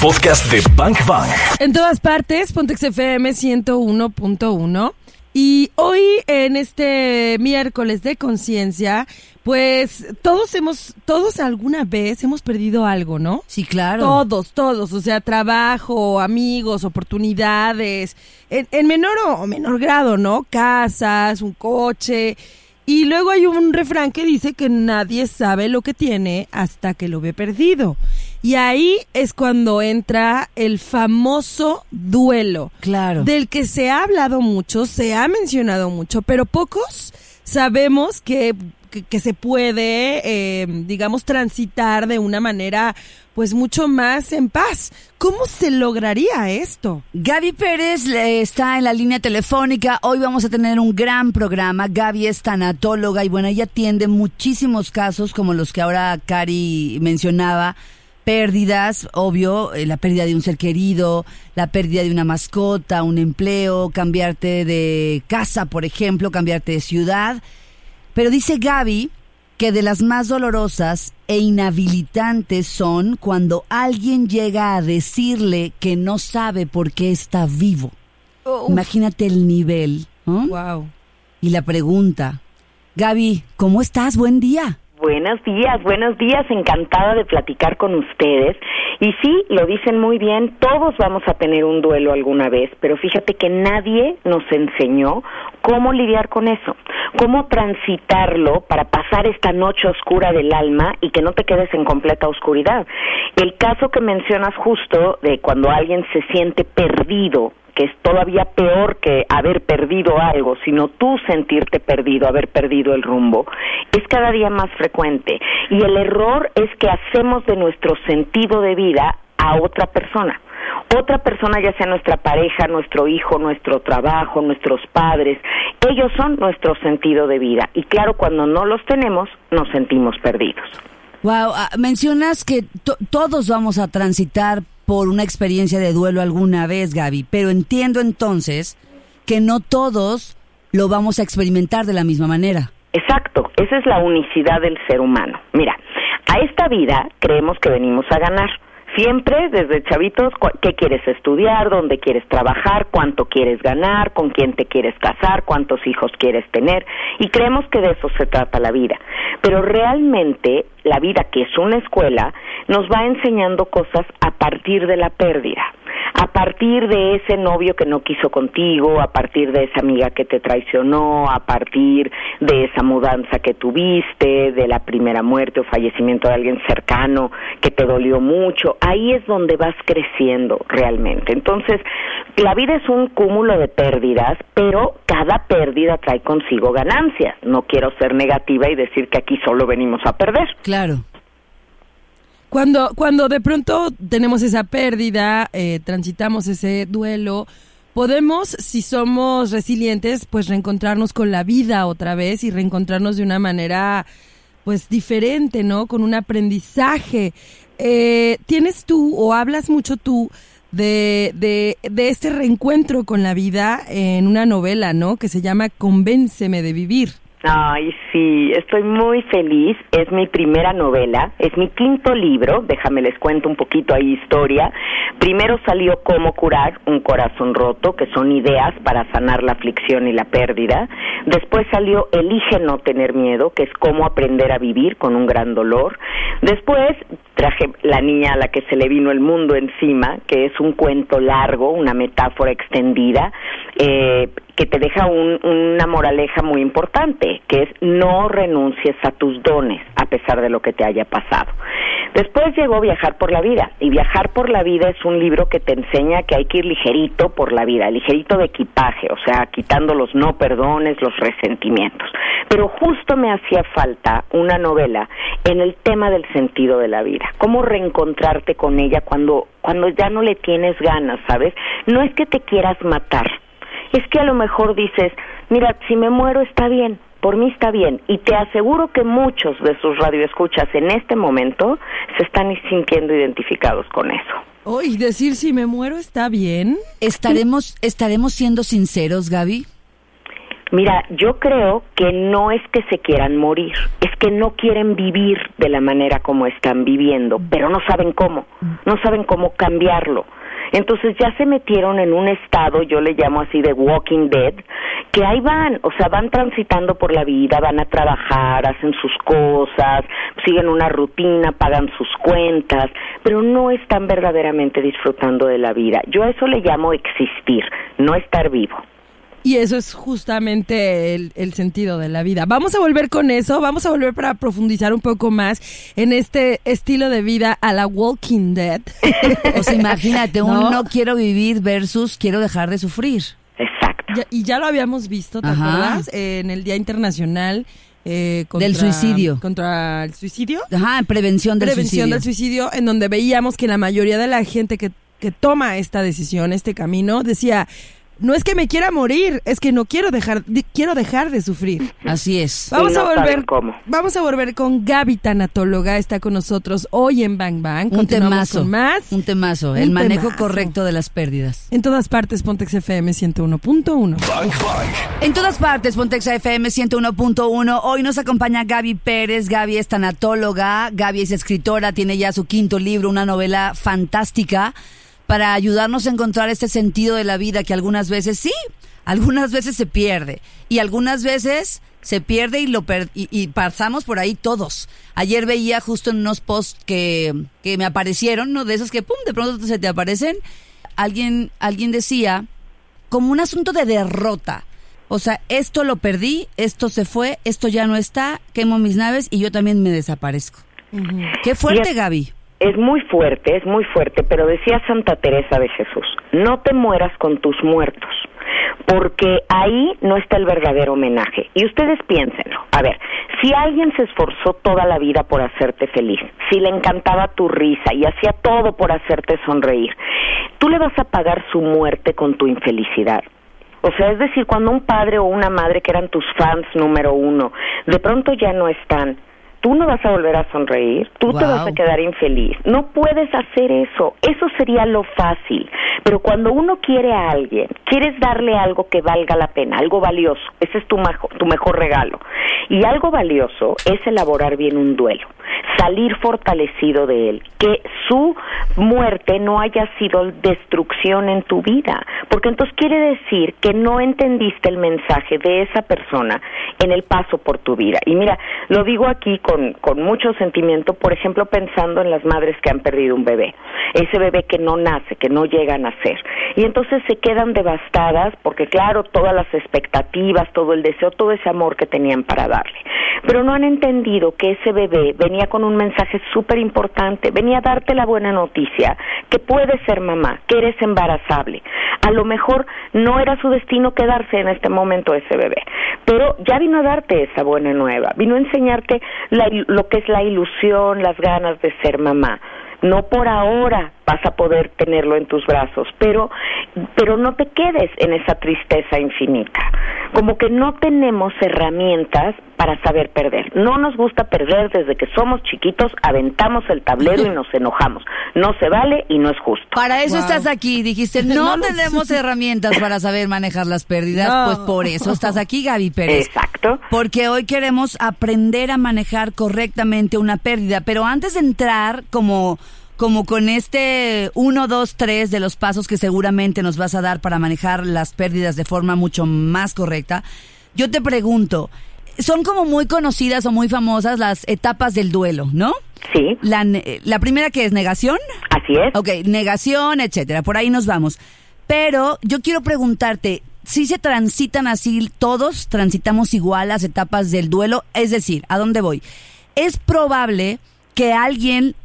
podcast de Bank Bank. En todas partes, Pontex FM 101.1. Y hoy, en este miércoles de conciencia, pues todos hemos, todos alguna vez hemos perdido algo, ¿no? Sí, claro. Todos, todos, o sea, trabajo, amigos, oportunidades, en, en menor o menor grado, ¿no? Casas, un coche. Y luego hay un refrán que dice que nadie sabe lo que tiene hasta que lo ve perdido. Y ahí es cuando entra el famoso duelo. Claro. Del que se ha hablado mucho, se ha mencionado mucho, pero pocos sabemos que, que, que se puede, eh, digamos, transitar de una manera pues mucho más en paz. ¿Cómo se lograría esto? Gaby Pérez está en la línea telefónica. Hoy vamos a tener un gran programa. Gaby es tanatóloga y bueno, ella atiende muchísimos casos como los que ahora Cari mencionaba. Pérdidas, obvio, eh, la pérdida de un ser querido, la pérdida de una mascota, un empleo, cambiarte de casa, por ejemplo, cambiarte de ciudad. Pero dice Gaby que de las más dolorosas e inhabilitantes son cuando alguien llega a decirle que no sabe por qué está vivo. Imagínate el nivel. ¿no? Wow. Y la pregunta, Gaby, ¿cómo estás? Buen día. Buenos días, buenos días, encantada de platicar con ustedes. Y sí, lo dicen muy bien, todos vamos a tener un duelo alguna vez, pero fíjate que nadie nos enseñó cómo lidiar con eso, cómo transitarlo para pasar esta noche oscura del alma y que no te quedes en completa oscuridad. El caso que mencionas justo de cuando alguien se siente perdido, que es todavía peor que haber perdido algo, sino tú sentirte perdido, haber perdido el rumbo, es cada día más frecuente. Y el error es que hacemos de nuestro sentido de vida a otra persona. Otra persona, ya sea nuestra pareja, nuestro hijo, nuestro trabajo, nuestros padres, ellos son nuestro sentido de vida. Y claro, cuando no los tenemos, nos sentimos perdidos. Wow, ah, mencionas que to- todos vamos a transitar por una experiencia de duelo alguna vez, Gaby, pero entiendo entonces que no todos lo vamos a experimentar de la misma manera. Exacto, esa es la unicidad del ser humano. Mira, a esta vida creemos que venimos a ganar. Siempre, desde chavitos, qué quieres estudiar, dónde quieres trabajar, cuánto quieres ganar, con quién te quieres casar, cuántos hijos quieres tener, y creemos que de eso se trata la vida. Pero realmente la vida, que es una escuela, nos va enseñando cosas a partir de la pérdida, a partir de ese novio que no quiso contigo, a partir de esa amiga que te traicionó, a partir de esa mudanza que tuviste, de la primera muerte o fallecimiento de alguien cercano que te dolió mucho. Ahí es donde vas creciendo realmente. Entonces, la vida es un cúmulo de pérdidas, pero cada pérdida trae consigo ganancias. No quiero ser negativa y decir que aquí solo venimos a perder. Claro. Cuando, cuando de pronto tenemos esa pérdida, eh, transitamos ese duelo, podemos, si somos resilientes, pues reencontrarnos con la vida otra vez y reencontrarnos de una manera, pues diferente, ¿no? Con un aprendizaje. Eh, ¿Tienes tú o hablas mucho tú de, de, de este reencuentro con la vida en una novela, ¿no? Que se llama Convénceme de vivir. Ay, sí, estoy muy feliz. Es mi primera novela, es mi quinto libro. Déjame les cuento un poquito ahí historia. Primero salió Cómo curar un corazón roto, que son ideas para sanar la aflicción y la pérdida. Después salió Elige no tener miedo, que es cómo aprender a vivir con un gran dolor. Después traje La niña a la que se le vino el mundo encima, que es un cuento largo, una metáfora extendida, eh, que te deja un- una moraleja muy importante, que es no renuncies a tus dones a pesar de lo que te haya pasado. Después llegó Viajar por la vida, y Viajar por la vida es un libro que te enseña que hay que ir ligerito por la vida, ligerito de equipaje, o sea, quitando los no perdones, los resentimientos. Pero justo me hacía falta una novela en el tema del sentido de la vida, cómo reencontrarte con ella cuando cuando ya no le tienes ganas, ¿sabes? No es que te quieras matar, es que a lo mejor dices, mira, si me muero está bien, por mí está bien, y te aseguro que muchos de sus radioescuchas en este momento se están sintiendo identificados con eso. Oh, y decir si me muero está bien. ¿Estaremos, ¿Estaremos siendo sinceros, Gaby? Mira, yo creo que no es que se quieran morir, es que no quieren vivir de la manera como están viviendo, pero no saben cómo, no saben cómo cambiarlo. Entonces ya se metieron en un estado, yo le llamo así de walking dead, que ahí van, o sea, van transitando por la vida, van a trabajar, hacen sus cosas, siguen una rutina, pagan sus cuentas, pero no están verdaderamente disfrutando de la vida. Yo a eso le llamo existir, no estar vivo. Y eso es justamente el, el, sentido de la vida. Vamos a volver con eso, vamos a volver para profundizar un poco más en este estilo de vida a la Walking Dead. o sea, imagínate, un no quiero vivir versus quiero dejar de sufrir. Exacto. y ya lo habíamos visto, ¿te acuerdas? en el Día Internacional eh, contra, del suicidio. Contra el suicidio. Ajá, prevención del prevención suicidio. del suicidio, en donde veíamos que la mayoría de la gente que, que toma esta decisión, este camino, decía, no es que me quiera morir, es que no quiero dejar, quiero dejar de sufrir. Así es. Vamos no a volver, cómo. vamos a volver con Gaby Tanatóloga, está con nosotros hoy en Bang Bang. Un temazo, más. Un temazo, el Un manejo temazo. correcto de las pérdidas. En todas partes, Pontex FM 101.1. Bang Bang. En todas partes, Pontexa FM 101.1. Hoy nos acompaña Gaby Pérez. Gaby es tanatóloga, Gaby es escritora, tiene ya su quinto libro, una novela fantástica para ayudarnos a encontrar este sentido de la vida que algunas veces sí, algunas veces se pierde y algunas veces se pierde y lo per y, y, pasamos por ahí todos. Ayer veía justo en unos posts que, que me aparecieron, ¿no? De esos que pum, de pronto se te aparecen. Alguien, alguien decía como un asunto de derrota. O sea, esto lo perdí, esto se fue, esto ya no está, quemo mis naves y yo también me desaparezco. Uh -huh. Qué fuerte, Gaby. Es muy fuerte, es muy fuerte, pero decía Santa Teresa de Jesús, no te mueras con tus muertos, porque ahí no está el verdadero homenaje. Y ustedes piénsenlo, a ver, si alguien se esforzó toda la vida por hacerte feliz, si le encantaba tu risa y hacía todo por hacerte sonreír, tú le vas a pagar su muerte con tu infelicidad. O sea, es decir, cuando un padre o una madre que eran tus fans número uno, de pronto ya no están, tú no vas a volver a sonreír, tú wow. te vas a quedar infeliz. No puedes hacer eso, eso sería lo fácil. Pero cuando uno quiere a alguien, quieres darle algo que valga la pena, algo valioso, ese es tu, tu mejor regalo. Y algo valioso es elaborar bien un duelo, salir fortalecido de él, que su muerte no haya sido destrucción en tu vida, porque entonces quiere decir que no entendiste el mensaje de esa persona en el paso por tu vida. Y mira, lo digo aquí con, con mucho sentimiento, por ejemplo, pensando en las madres que han perdido un bebé, ese bebé que no nace, que no llega a nacer, y entonces se quedan devastadas porque, claro, todas las expectativas, todo el deseo, todo ese amor que tenían para darle, pero no han entendido que ese bebé venía con un mensaje súper importante, venía a darte la buena noticia, que puedes ser mamá, que eres embarazable. A lo mejor no era su destino quedarse en este momento ese bebé, pero ya vino a darte esa buena nueva, vino a enseñarte la, lo que es la ilusión, las ganas de ser mamá. No por ahora vas a poder tenerlo en tus brazos, pero, pero no te quedes en esa tristeza infinita. Como que no tenemos herramientas para saber perder. No nos gusta perder desde que somos chiquitos, aventamos el tablero y nos enojamos. No se vale y no es justo. Para eso wow. estás aquí, dijiste, no, no tenemos herramientas para saber manejar las pérdidas, no. pues por eso estás aquí, Gaby Pérez. Exacto. Porque hoy queremos aprender a manejar correctamente una pérdida, pero antes de entrar como como con este 1, 2, 3 de los pasos que seguramente nos vas a dar para manejar las pérdidas de forma mucho más correcta, yo te pregunto, son como muy conocidas o muy famosas las etapas del duelo, ¿no? Sí. La, la primera que es negación. Así es. Ok, negación, etcétera. Por ahí nos vamos. Pero yo quiero preguntarte, si se transitan así todos, transitamos igual las etapas del duelo, es decir, ¿a dónde voy? Es probable que alguien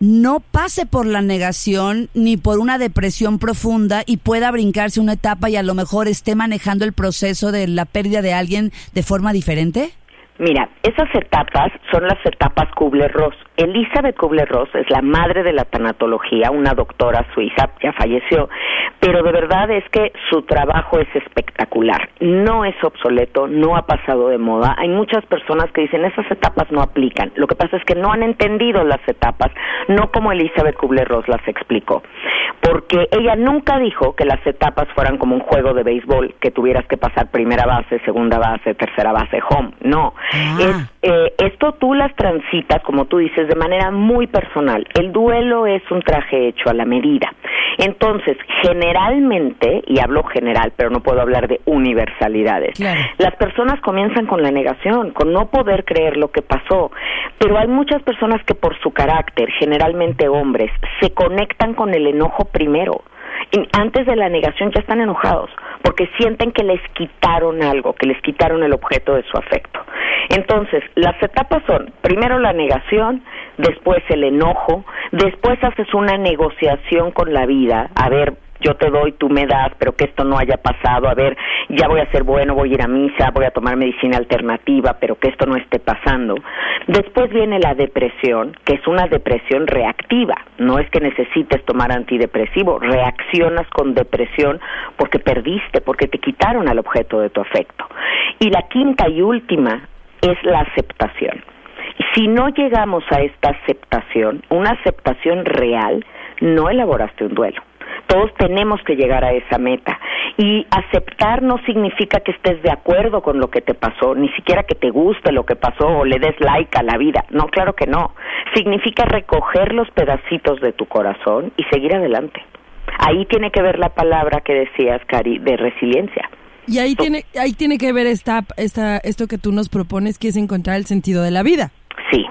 no pase por la negación ni por una depresión profunda y pueda brincarse una etapa y a lo mejor esté manejando el proceso de la pérdida de alguien de forma diferente? Mira, esas etapas son las etapas Kubler-Ross. Elizabeth Kubler-Ross es la madre de la tanatología, una doctora suiza, ya falleció, pero de verdad es que su trabajo es espectacular. No es obsoleto, no ha pasado de moda. Hay muchas personas que dicen esas etapas no aplican. Lo que pasa es que no han entendido las etapas, no como Elizabeth Kubler-Ross las explicó. ¿Por porque ella nunca dijo que las etapas fueran como un juego de béisbol, que tuvieras que pasar primera base, segunda base, tercera base, home. No, Ah. eh, esto tú las transitas, como tú dices, de manera muy personal. El duelo es un traje hecho a la medida. Entonces, generalmente, y hablo general, pero no puedo hablar de universalidades, Claro. las personas comienzan con la negación, con no poder creer lo que pasó, pero hay muchas personas que por su carácter, generalmente hombres, se conectan con el enojo primero. Antes de la negación ya están enojados porque sienten que les quitaron algo, que les quitaron el objeto de su afecto. Entonces, las etapas son primero la negación, después el enojo, después haces una negociación con la vida, a ver, yo te doy, tú me das, pero que esto no haya pasado, a ver, ya voy a ser bueno, voy a ir a misa, voy a tomar medicina alternativa, pero que esto no esté pasando. Después viene la depresión, que es una depresión reactiva, no es que necesites tomar antidepresivo, reaccionas con depresión porque perdiste, porque te quitaron al objeto de tu afecto. Y la quinta y última es la aceptación. Si no llegamos a esta aceptación, una aceptación real, no elaboraste un duelo. Todos tenemos que llegar a esa meta. Y aceptar no significa que estés de acuerdo con lo que te pasó, ni siquiera que te guste lo que pasó o le des like a la vida. No, claro que no. Significa recoger los pedacitos de tu corazón y seguir adelante. Ahí tiene que ver la palabra que decías, Cari, de resiliencia. Y ahí tiene, ahí tiene que ver esta, esta, esto que tú nos propones, que es encontrar el sentido de la vida. Sí.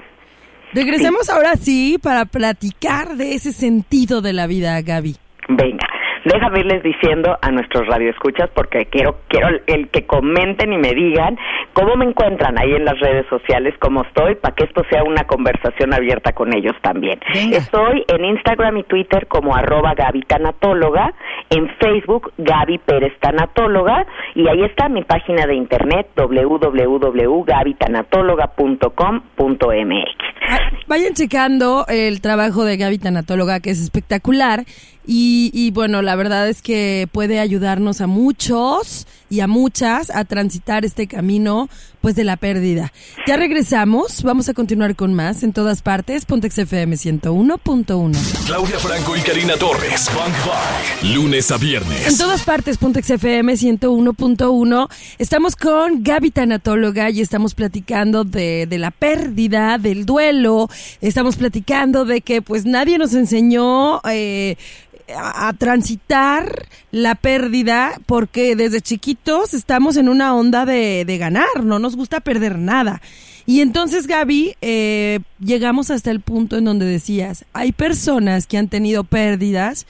Regresemos ahora sí para platicar de ese sentido de la vida, Gaby. Venga, déjame irles diciendo a nuestros radioescuchas porque quiero quiero el que comenten y me digan cómo me encuentran ahí en las redes sociales, cómo estoy, para que esto sea una conversación abierta con ellos también. Venga. Estoy en Instagram y Twitter como arroba Gaby Tanatóloga, en Facebook Gaby Pérez Tanatóloga y ahí está mi página de internet www.gabytanatóloga.com.mx. Ah, Vayan checando el trabajo de Gaby Tanatóloga, que es espectacular. Y, y bueno, la verdad es que puede ayudarnos a muchos y a muchas a transitar este camino, pues, de la pérdida. Ya regresamos, vamos a continuar con más en todas partes. Pontex FM 101.1. Claudia Franco y Karina Torres. Funk. Lunes a En viernes. todas partes, Puntex FM 101.1. Estamos con Gaby Tanatóloga y estamos platicando de, de la pérdida, del duelo. Estamos platicando de que pues nadie nos enseñó eh, a, transitar la pérdida porque desde chiquitos estamos en una onda de, de ganar, no nos gusta perder nada. Y entonces, Gaby, eh, llegamos hasta el punto en donde decías, hay personas que han tenido pérdidas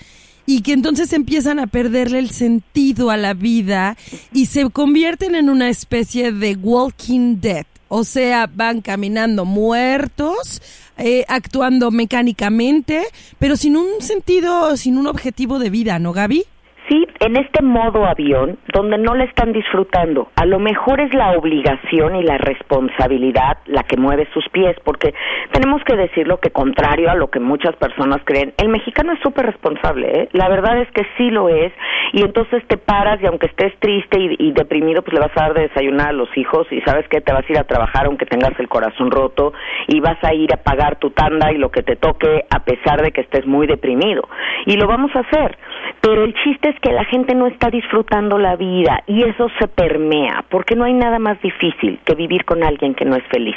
y que entonces empiezan a perderle el sentido a la vida y se convierten en una especie de walking dead. O sea, van caminando muertos, eh, actuando mecánicamente, pero sin un sentido, sin un objetivo de vida, ¿no, Gaby? Sí, en este modo avión, donde no le están disfrutando. A lo mejor es la obligación y la responsabilidad la que mueve sus pies, porque tenemos que decirlo que contrario a lo que muchas personas creen, el mexicano es súper responsable, ¿eh? La verdad es que sí lo es, y entonces te paras y aunque estés triste y, y deprimido, pues le vas a dar de desayunar a los hijos y sabes que te vas a ir a trabajar aunque tengas el corazón roto y vas a ir a pagar tu tanda y lo que te toque a pesar de que estés muy deprimido. Y lo vamos a hacer, pero el chiste es que la gente no está disfrutando la vida y eso se permea, porque no hay nada más difícil que vivir con alguien que no es feliz.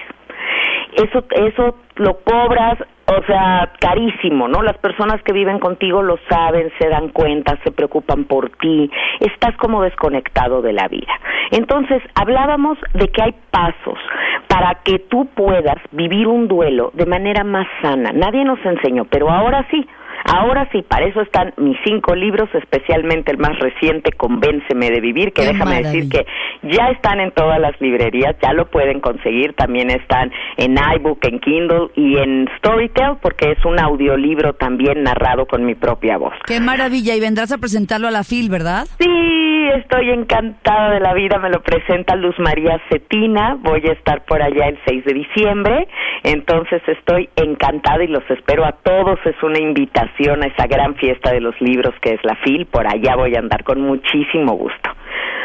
Eso, eso lo cobras, o sea, carísimo, ¿no? Las personas que viven contigo lo saben, se dan cuenta, se preocupan por ti, estás como desconectado de la vida. Entonces, hablábamos de que hay pasos para que tú puedas vivir un duelo de manera más sana. Nadie nos enseñó, pero ahora sí. Ahora sí, para eso están mis cinco libros, especialmente el más reciente, Convénceme de Vivir, que Qué déjame decir que ya están en todas las librerías, ya lo pueden conseguir, también están en iBook, en Kindle y en Storytel, porque es un audiolibro también narrado con mi propia voz. Qué maravilla. Y vendrás a presentarlo a la FIL, ¿verdad? Sí, estoy encantada de la vida, me lo presenta Luz María Cetina, voy a estar por allá el 6 de diciembre, entonces estoy encantada y los espero a todos, es una invitación a esa gran fiesta de los libros que es la FIL, por allá voy a andar con muchísimo gusto.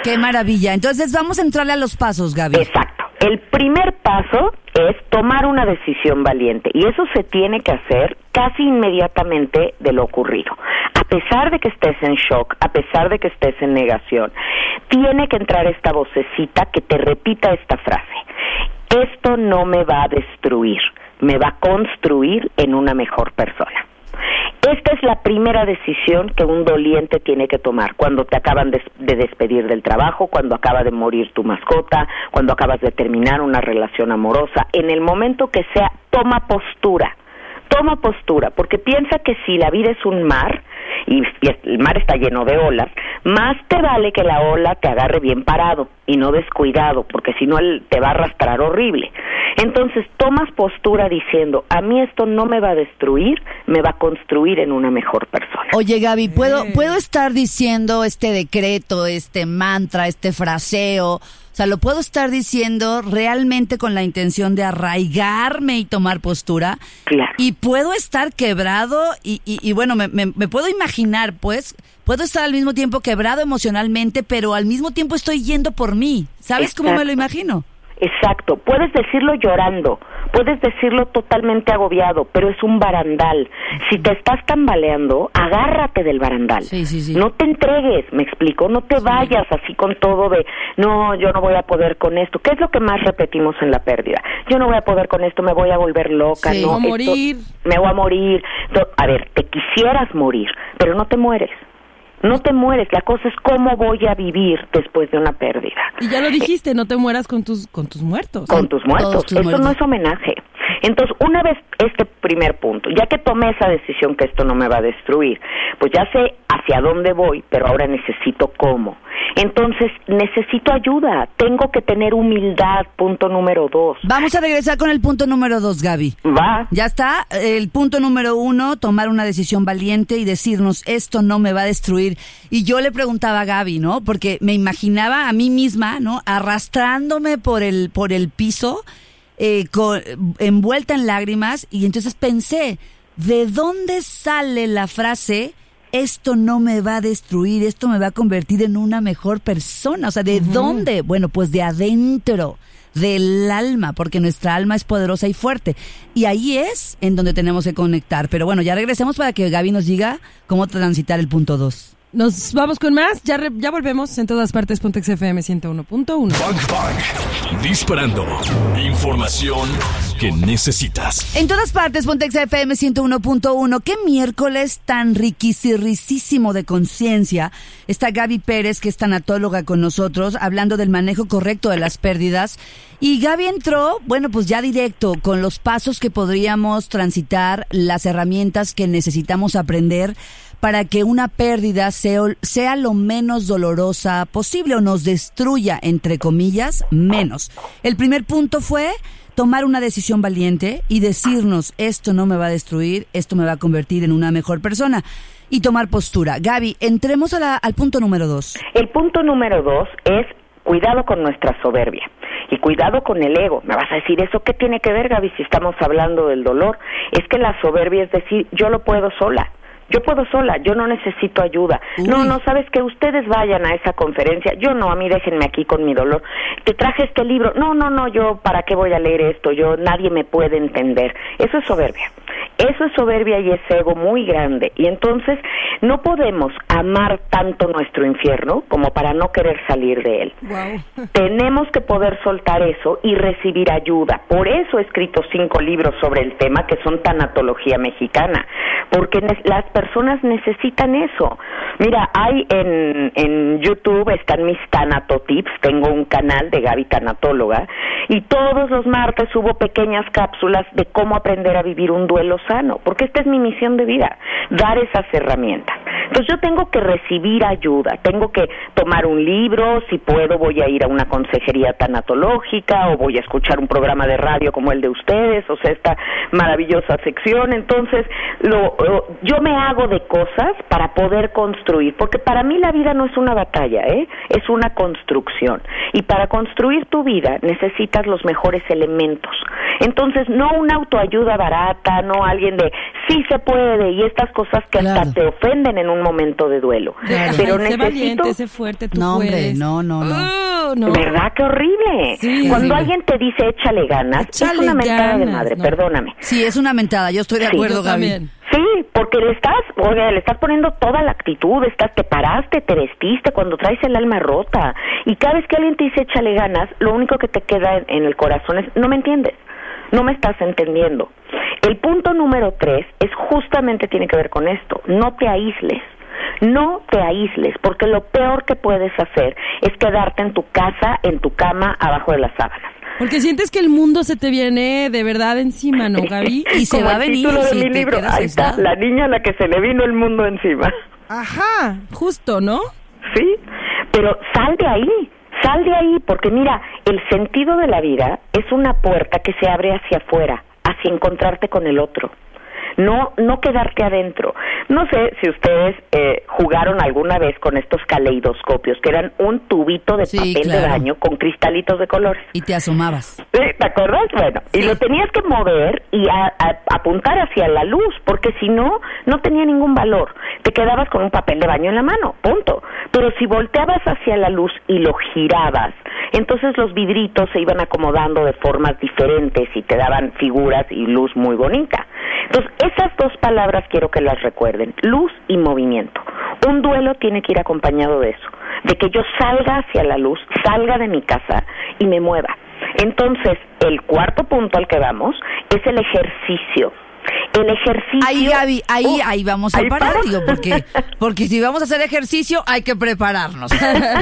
Qué maravilla. Entonces vamos a entrarle a los pasos, Gaby. Exacto. El primer paso es tomar una decisión valiente y eso se tiene que hacer casi inmediatamente de lo ocurrido. pesar de que estés en shock, a pesar de que estés en negación, tiene que entrar esta vocecita que te repita esta frase. Esto no me va a destruir, me va a construir en una mejor persona. Esta es la primera decisión que un doliente tiene que tomar cuando te acaban de, despedir del trabajo, cuando acaba de morir tu mascota, cuando acabas de terminar una relación amorosa. En el momento que sea, toma postura. Toma postura, porque piensa que si la vida es un mar, y, el mar está lleno de olas, más te vale que la ola te agarre bien parado y no descuidado, porque si no él te va a arrastrar horrible. Entonces tomas postura diciendo, a mí esto no me va a destruir, me va a construir en una mejor persona. Oye Gaby, ¿puedo, ¿puedo estar diciendo este decreto, este mantra, este fraseo? O sea, lo puedo estar diciendo realmente con la intención de arraigarme y tomar postura. Claro. Y puedo estar quebrado y, y, bueno, me, me, puedo imaginar, pues, puedo estar al mismo tiempo quebrado emocionalmente, pero al mismo tiempo estoy yendo por mí. ¿Sabes cómo me lo imagino? Exacto, puedes decirlo llorando, puedes decirlo totalmente agobiado, pero es un barandal. Si te estás tambaleando, agárrate del barandal. No te entregues, me explico, no te vayas así con todo de, no, yo no voy a poder con esto. ¿Qué es lo que más repetimos en la pérdida? Yo no voy a poder con esto, me voy a volver loca, no, a morir. me voy a morir. A ver, te quisieras morir, pero no te mueres. No te mueres, la cosa es cómo voy a vivir después de una pérdida. Y ya lo dijiste, no te mueras con tus con tus muertos. Con tus muertos. Eso no es homenaje. Entonces, una vez este primer punto, ya que tomé esa decisión que esto no me va a destruir, pues ya sé hacia dónde voy, pero ahora necesito cómo. Entonces, necesito ayuda, tengo que tener humildad, punto número dos. Vamos a regresar con el punto número dos, Gaby. Va. Ya está, el punto número uno, tomar una decisión valiente y decirnos, esto no me va a destruir. Y yo le preguntaba a Gaby, ¿no? Porque me imaginaba a mí misma, ¿no? Arrastrándome por el, por el piso eh, envuelta en lágrimas y entonces pensé, ¿de dónde sale la frase? Esto no me va a destruir, esto me va a convertir en una mejor persona. O sea, ¿de dónde? Bueno, pues de adentro, del alma, porque nuestra alma es poderosa y fuerte. Y ahí es en donde tenemos que conectar. Pero bueno, ya regresemos para que Gaby nos diga cómo transitar el punto 2. Nos vamos con más. Ya, ya volvemos en todas partes. FM 101.1. Disparando. Información que necesitas. En todas partes. FM 101.1. Qué miércoles tan riquísimo de conciencia. Está Gaby Pérez, que es tanatóloga con nosotros, hablando del manejo correcto de las pérdidas. Y Gaby entró, bueno, pues ya directo, con los pasos que podríamos transitar, las herramientas que necesitamos aprender para que una pérdida sea, lo menos dolorosa posible o nos destruya, entre comillas, menos. El primer punto fue tomar una decisión valiente y decirnos, esto no me va a destruir, esto me va a convertir en una mejor persona. Y tomar postura. Gaby, entremos al punto número dos. El punto número dos es cuidado con nuestra soberbia y cuidado con el ego. Me vas a decir, ¿eso qué tiene que ver, Gaby, si estamos hablando del dolor? Es que la soberbia es decir, yo lo puedo sola. Yo puedo sola, yo no necesito ayuda. No, no, sabes que ustedes vayan a esa conferencia. Yo no, a mí déjenme aquí con mi dolor. Te traje este libro. No, no, no, yo para qué voy a leer esto? Yo nadie me puede entender. Eso es soberbia. Eso es soberbia y es ego muy grande. Y entonces no podemos amar tanto nuestro infierno como para no querer salir de él. Tenemos que poder soltar eso y recibir ayuda. Por eso he escrito cinco libros sobre el tema que son tanatología mexicana, porque las personas necesitan eso. Mira, hay en, en YouTube están mis tanatotips, tengo un canal de Gaby Tanatóloga, y todos los martes subo pequeñas cápsulas de cómo aprender a vivir un duelo sano, porque esta es mi misión de vida, dar esas herramientas. Entonces yo tengo que recibir ayuda, tengo que tomar un libro, si puedo voy a ir a una consejería tanatológica o voy a escuchar un programa de radio como el de ustedes, o sea, esta maravillosa sección. Entonces, lo, yo me hago de cosas para poder construir, porque para mí la vida no es una batalla, ¿eh? es una construcción. Y para construir tu vida necesitas los mejores elementos. Entonces, no una autoayuda barata, no alguien de sí se puede y estas cosas que hasta te ofenden en un momento de duelo. Pero necesito... valiente, sé fuerte, tú no, puedes. no, no, no. ¿Verdad? Qué horrible. Cuando alguien te dice échale ganas, es una mentada de madre, perdóname. Sí, es una mentada, yo estoy de acuerdo, Gaby. Sí, Sí, porque le estás, oye, le estás poniendo toda la actitud, estás, te paraste, te vestiste cuando traes el alma rota. Y cada vez que alguien te dice échale ganas, lo único que te queda en, el corazón es, no me entiendes, no me estás entendiendo. El punto número tres es justamente tiene que ver con esto, no te aísles. No te aísles, porque lo peor que puedes hacer es quedarte en tu casa, en tu cama, abajo de las sábanas. Porque sientes que el mundo se te viene de verdad encima, ¿no, Gaby? Y se va a venir. De mi libro. Ahí está, la niña a la que se le vino el mundo encima. Ajá, justo, ¿no? Sí, pero sal de ahí, sal de ahí, porque mira, el sentido de la vida es una puerta que se abre hacia afuera, hacia encontrarte con el otro no, no quedarte adentro. No sé si ustedes eh, jugaron alguna vez con estos caleidoscopios, que eran un tubito de papel de baño con cristalitos de colores. Y te asomabas. ¿Te acuerdas? Bueno, y lo tenías que mover y apuntar hacia la luz, porque si no, no tenía ningún valor. Te quedabas con un papel de baño en la mano, punto. Pero si volteabas hacia la luz y lo girabas, entonces los vidritos se iban acomodando de formas diferentes y te daban figuras y luz muy bonita. Entonces, esas dos palabras quiero que las recuerden, luz y movimiento. Un duelo tiene que ir acompañado de eso, de que yo salga hacia la luz, salga de mi casa y me mueva. Entonces, el cuarto punto al que vamos es el ejercicio el ejercicio. Ahí, Gaby, ahí, oh, ahí vamos a parar, digo, porque, porque si vamos a hacer ejercicio hay que prepararnos.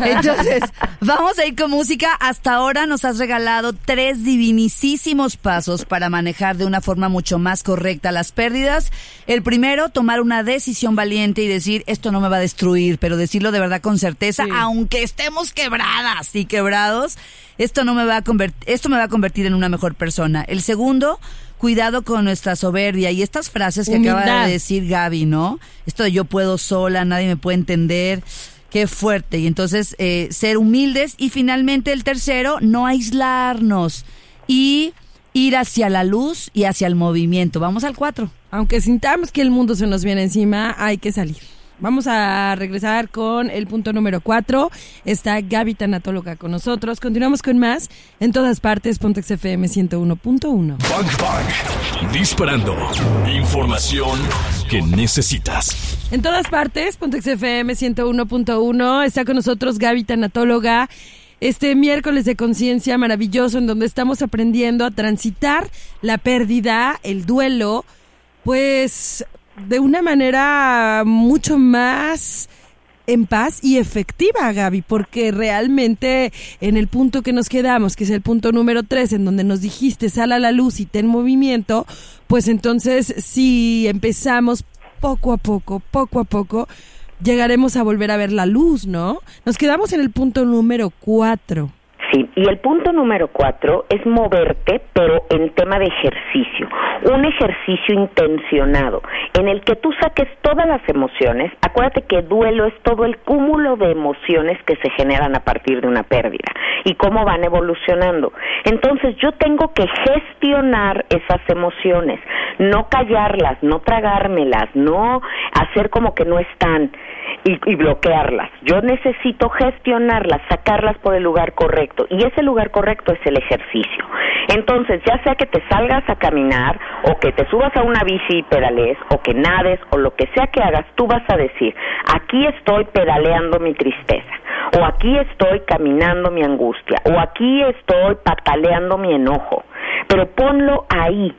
Entonces, vamos a ir con música. Hasta ahora nos has regalado tres divinisísimos pasos para manejar de una forma mucho más correcta las pérdidas. El primero, tomar una decisión valiente y decir, esto no me va a destruir, pero decirlo de verdad con certeza, aunque estemos quebradas y quebrados, esto no me va a convertir, esto me va a convertir en una mejor persona. El segundo, cuidado con nuestra soberbia y estas frases que acaba de decir Gaby, ¿no? Esto de yo puedo sola, nadie me puede entender. Qué fuerte. Y entonces, eh, ser humildes. Y finalmente, el tercero, no aislarnos. Y ir hacia la luz y hacia el movimiento. Vamos al cuatro. Aunque sintamos que el mundo se nos viene encima, hay que salir. Vamos a regresar con el punto número 4. Está Gaby Tanatóloga con nosotros. Continuamos con más en todas partes. Pontex FM 101.1. Disparando. Información que necesitas. En todas partes. Pontex FM 101.1. Está con nosotros Gaby Tanatóloga este miércoles de conciencia maravilloso en donde estamos aprendiendo a transitar la pérdida, el duelo, pues de una manera mucho más en paz y efectiva, Gaby, porque realmente en el punto que nos quedamos, que es el punto número tres, en donde nos dijiste sal a la luz y ten movimiento, pues entonces si empezamos poco a poco, poco a poco, llegaremos a volver a ver la luz, ¿no? Nos quedamos en el punto número cuatro. Sí, y el punto número cuatro es moverte, pero en tema de ejercicio. Un ejercicio intencionado, en el que tú saques todas las emociones. Acuérdate que duelo es todo el cúmulo de emociones que se generan a partir de una pérdida y cómo van evolucionando. Entonces yo tengo que gestionar esas emociones, no callarlas, no tragármelas, no hacer como que no están y, bloquearlas. Yo necesito gestionarlas, sacarlas por el lugar correcto y ese lugar correcto es el ejercicio. Entonces, ya sea que te salgas a caminar o que te subas a una bici y pedales o que nades o lo que sea que hagas, tú vas a decir, aquí estoy pedaleando mi tristeza o aquí estoy caminando mi angustia o aquí estoy pataleando mi enojo, pero ponlo ahí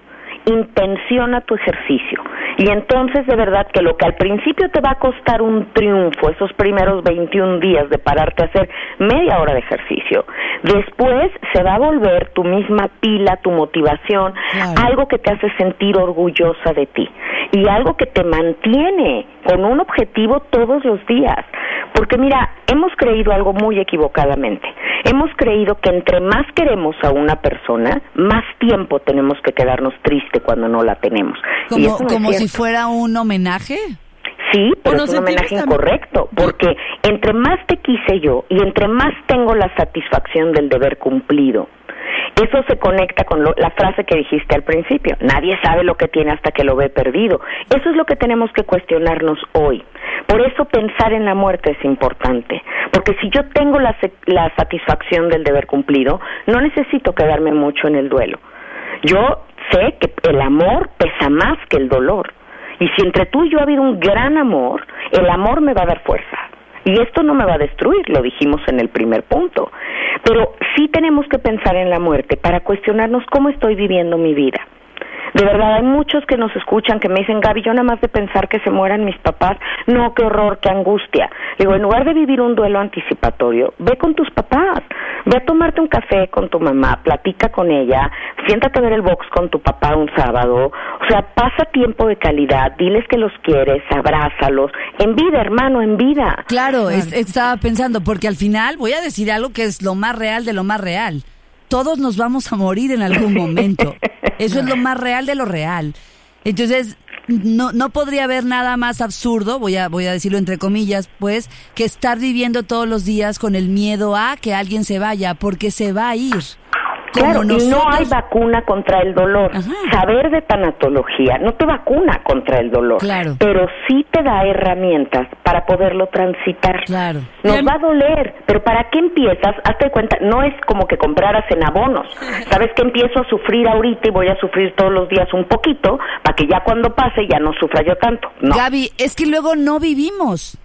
intenciona tu ejercicio. Y entonces de verdad que lo que al principio te va a costar un triunfo, esos primeros 21 días de pararte a hacer media hora de ejercicio, después se va a volver tu misma pila, tu motivación, algo que te hace sentir orgullosa de ti y algo que te mantiene con un objetivo todos los días. Porque mira, hemos creído algo muy equivocadamente. Hemos creído que entre más queremos a una persona, más tiempo tenemos que quedarnos tristes cuando no la tenemos. Como, como si fuera un homenaje. Sí, pero es un homenaje incorrecto, porque entre más te quise yo y entre más tengo la satisfacción del deber cumplido, eso se conecta con la frase que dijiste al principio, nadie sabe lo que tiene hasta que lo ve perdido. Eso es lo que tenemos que cuestionarnos hoy. Por eso pensar en la muerte es importante, porque si yo tengo la, la satisfacción del deber cumplido, no necesito quedarme mucho en el duelo. Yo sé que el amor pesa más que el dolor Y si entre tú y yo ha habido un gran amor, el amor me va a dar fuerza. Y esto no me va a destruir, lo dijimos en el primer punto. Pero sí tenemos que pensar en la muerte para cuestionarnos cómo estoy viviendo mi vida. De verdad, hay muchos que nos escuchan que me dicen, Gaby, yo nada más de pensar que se mueran mis papás, no, qué horror, qué angustia. Digo, en lugar de vivir un duelo anticipatorio, ve con tus papás, ve a tomarte un café con tu mamá, platica con ella, siéntate a ver el box con tu papá un sábado, o sea, pasa tiempo de calidad, diles que los quieres, abrázalos, en vida, hermano, en vida. Claro, estaba pensando, porque al final voy a decir algo que es lo más real de lo más real todos nos vamos a morir en algún momento. Eso es lo más real de lo real. Entonces, no, no podría haber nada más absurdo, voy a, voy a decirlo entre comillas, pues, que estar viviendo todos los días con el miedo a que alguien se vaya, porque se va a ir. Claro, y no hay vacuna contra el dolor. Saber de tanatología no te vacuna contra el dolor, claro. pero sí te da herramientas para poderlo transitar. Claro. Nos va a doler, pero ¿para qué empiezas? Hazte cuenta, no es como que compraras en abonos. Sabes que empiezo a sufrir ahorita y voy a sufrir todos los días un poquito para que ya cuando pase ya no sufra yo tanto. No. Gaby, es que luego no vivimos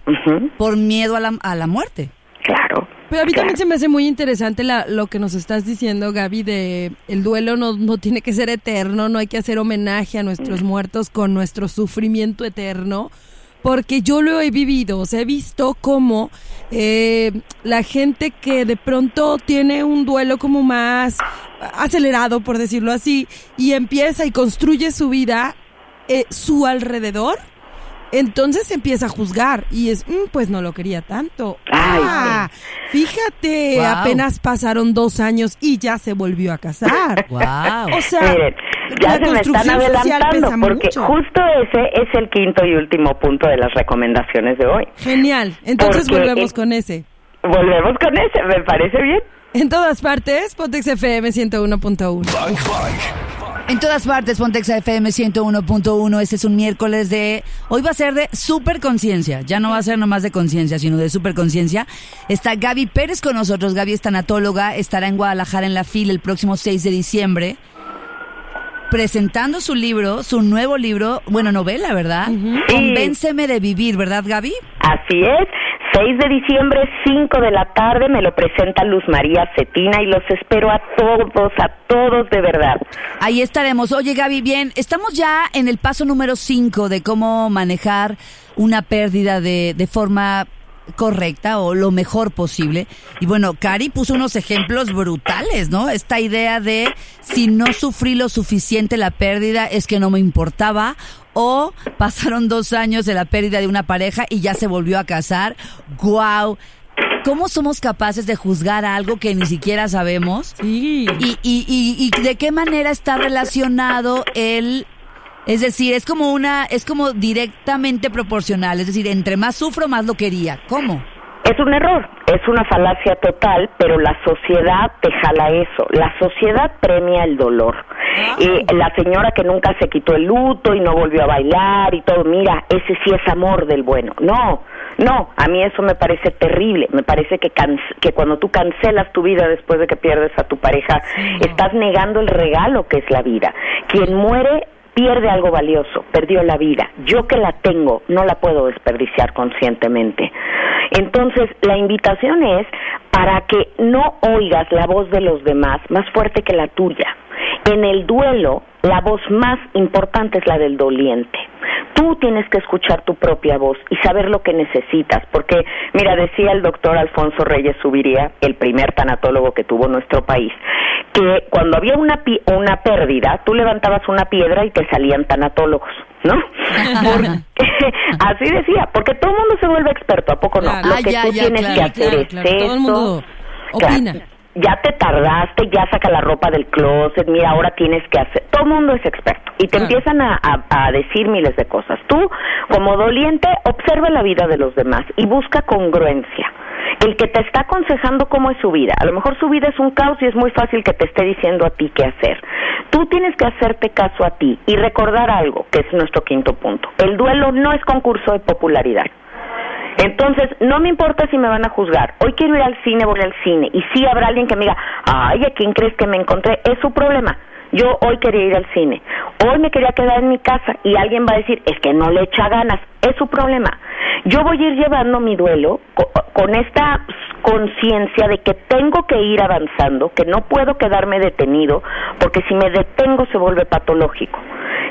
por miedo a la, a la muerte. Claro. Pero a mí también se me hace muy interesante la, lo que nos estás diciendo, Gaby, de el duelo no, no tiene que ser eterno, no hay que hacer homenaje a nuestros muertos con nuestro sufrimiento eterno, porque yo lo he vivido, o sea, he visto cómo eh, la gente que de pronto tiene un duelo como más acelerado, por decirlo así, y empieza y construye su vida, eh, su alrededor, entonces empieza a juzgar y es, mm, pues no lo quería tanto. ah, fíjate, apenas pasaron dos años y ya se volvió a casar. wow. O sea, ya se me están adelantando porque justo ese es el quinto y último punto de las recomendaciones de hoy. Genial. Entonces volvemos con ese. Volvemos con ese, me parece bien. En todas partes, Pontex FM 101.1. En todas partes, Pontexa FM 101.1. Este es un miércoles de. Hoy va a ser de super conciencia. Ya no va a ser nomás de conciencia, sino de super conciencia. Está Gaby Pérez con nosotros. Gaby es tanatóloga. Estará en Guadalajara en la fila el próximo 6 de diciembre. Presentando su libro, su nuevo libro, bueno, novela, ¿verdad? Convénceme de vivir, ¿verdad, Gaby? Así es. 6 de diciembre, 5 de la tarde, me lo presenta Luz María Cetina y los espero a todos, a todos de verdad. Ahí estaremos. Oye, Gaby, bien, estamos ya en el paso número 5 de cómo manejar una pérdida de, de forma correcta o lo mejor posible. Y bueno, Cari puso unos ejemplos brutales, ¿no? Esta idea de si no sufrí lo suficiente la pérdida es que no me importaba o pasaron dos años de la pérdida de una pareja y ya se volvió a casar. ¡Guau! ¿Cómo somos capaces de juzgar algo que ni siquiera sabemos? Sí. Y, y, y, y de qué manera está relacionado el es decir, es como una, es como directamente proporcional, es decir, entre más sufro, más lo quería. ¿Cómo? Es un error, es una falacia total, pero la sociedad te jala eso. La sociedad premia el dolor. Y la señora que nunca se quitó el luto y no volvió a bailar y todo, mira, ese sí es amor del bueno. No, no, a mí eso me parece terrible. Me parece que, que cuando tú cancelas tu vida después de que pierdes a tu pareja, estás negando el regalo que es la vida. Quien muere pierde algo valioso, perdió la vida. Yo que la tengo, no la puedo desperdiciar conscientemente. Entonces, la invitación es para que no oigas la voz de los demás más fuerte que la tuya. En el duelo, la voz más importante es la del doliente. Tú tienes que escuchar tu propia voz y saber lo que necesitas, porque, mira, decía el doctor Alfonso Reyes Subiría, el primer tanatólogo que tuvo nuestro país, que cuando había una, una pérdida, tú levantabas una piedra y te salían tanatólogos, ¿no? así decía, porque todo el mundo se vuelve experto, ¿a poco no? Lo que tú tienes que hacer es Todo el mundo opina ya te tardaste, ya saca la ropa del closet, mira, ahora tienes que hacer, todo el mundo es experto y te empiezan a, a, decir miles de cosas. Tú, como doliente, observa la vida de los demás y busca congruencia. El que te está aconsejando cómo es su vida, a lo mejor su vida es un caos y es muy fácil que te esté diciendo a ti qué hacer. Tú tienes que hacerte caso a ti y recordar algo, que es nuestro quinto punto. El duelo no es concurso de popularidad. Entonces, no me importa si me van a juzgar. Hoy quiero ir al cine, voy al cine. Y sí habrá alguien que me diga, ay, ¿a quién crees que me encontré? Es su problema. Yo hoy quería ir al cine, hoy me quería quedar en mi casa y alguien va a decir, es que no le echa ganas, es su problema. Yo voy a ir llevando mi duelo con esta conciencia de que tengo que ir avanzando, que no puedo quedarme detenido, porque si me detengo se vuelve patológico.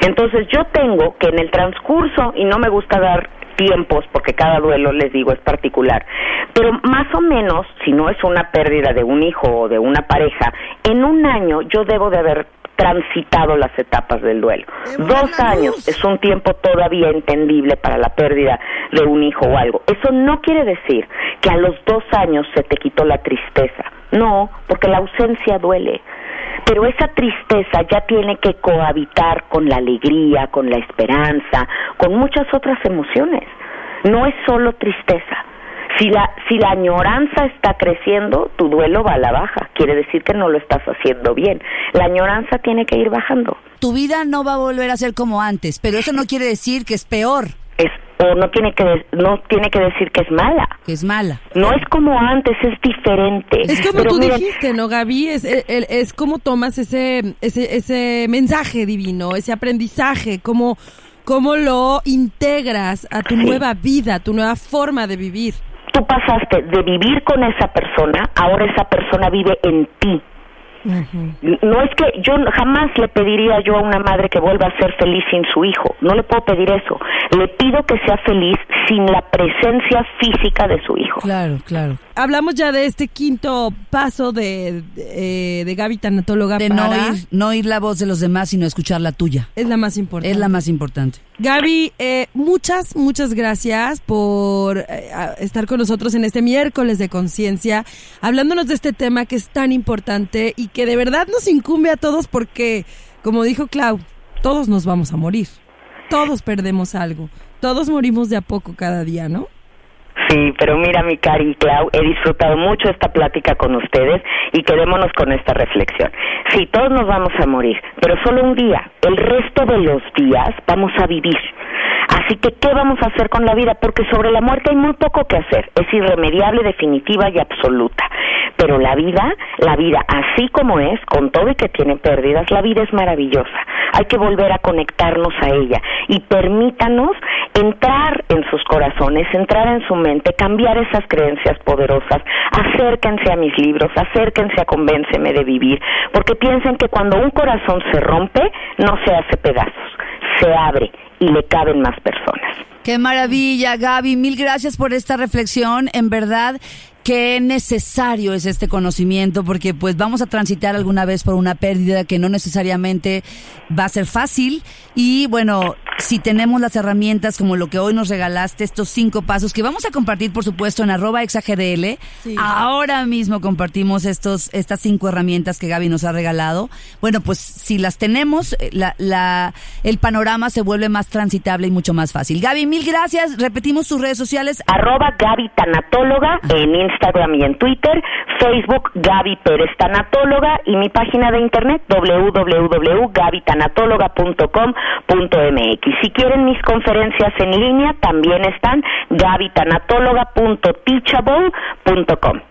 Entonces yo tengo que en el transcurso, y no me gusta dar tiempos, porque cada duelo, les digo, es particular. Pero más o menos, si no es una pérdida de un hijo o de una pareja, en un año yo debo de haber transitado las etapas del duelo. Dos años es un tiempo todavía entendible para la pérdida de un hijo o algo. Eso no quiere decir que a los dos años se te quitó la tristeza. No, porque la ausencia duele pero esa tristeza ya tiene que cohabitar con la alegría, con la esperanza, con muchas otras emociones. No es solo tristeza. Si la, si la añoranza está creciendo, tu duelo va a la baja. Quiere decir que no lo estás haciendo bien. La añoranza tiene que ir bajando. Tu vida no va a volver a ser como antes, pero eso no quiere decir que es peor. Es o no tiene que no tiene que decir que es mala. Que es mala. No es como antes, es diferente. Es como tú dijiste, ¿no, Gaby? Es, es, como tomas ese, ese, ese mensaje divino, ese aprendizaje, cómo, cómo lo integras a tu nueva vida, a tu nueva forma de vivir. Tú pasaste de vivir con esa persona, ahora esa persona vive en ti. No es que yo jamás le pediría yo a una madre que vuelva a ser feliz sin su hijo, no le puedo pedir eso. Le pido que sea feliz sin la presencia física de su hijo. Claro, claro. Hablamos ya de este quinto paso de, de, eh, de Gaby Tanatóloga de no, oír, no oír la voz de los demás, sino escuchar la tuya. Es la más importante. Es la más importante. Gaby, eh, muchas, muchas gracias por eh, estar con nosotros en este miércoles de conciencia, hablándonos de este tema que es tan importante y que de verdad nos incumbe a todos porque, como dijo Clau, todos nos vamos a morir, todos perdemos algo, todos morimos de a poco cada día, ¿no? Sí, pero mira, mi cari Clau, he disfrutado mucho esta plática con ustedes y quedémonos con esta reflexión. Sí, todos nos vamos a morir, pero solo un día. El resto de los días vamos a vivir. Así que, ¿qué vamos a hacer con la vida? Porque sobre la muerte hay muy poco que hacer. Es irremediable, definitiva y absoluta. Pero la vida, la vida así como es, con todo y que tiene pérdidas, la vida es maravillosa. Hay que volver a conectarnos a ella y permítanos entrar en sus corazones, entrar en su mente, cambiar esas creencias poderosas. Acérquense a mis libros, acérquense a Convénceme de Vivir, porque piensen que cuando un corazón se rompe, no se hace pedazos, se abre y le caben más personas. Qué maravilla, Gaby. Mil gracias por esta reflexión. En verdad, qué necesario es este conocimiento porque pues vamos a transitar alguna vez por una pérdida que no necesariamente va a ser fácil. Y bueno, si tenemos las herramientas como lo que hoy nos regalaste, estos cinco pasos que vamos a compartir por supuesto en arroba exagdl, ahora mismo compartimos estos, estas cinco herramientas que Gaby nos ha regalado, bueno pues si las tenemos, eh, la, la, el panorama se vuelve más transitable y mucho más fácil. Gaby, mil gracias, repetimos sus redes sociales. Arroba Gaby Tanatóloga en Instagram y en Twitter, Facebook Gaby Pérez Tanatóloga y mi página de internet www.gabytanatóloga.com.mx. Si quieren mis conferencias en línea, también están gabytanatóloga.teachable.com.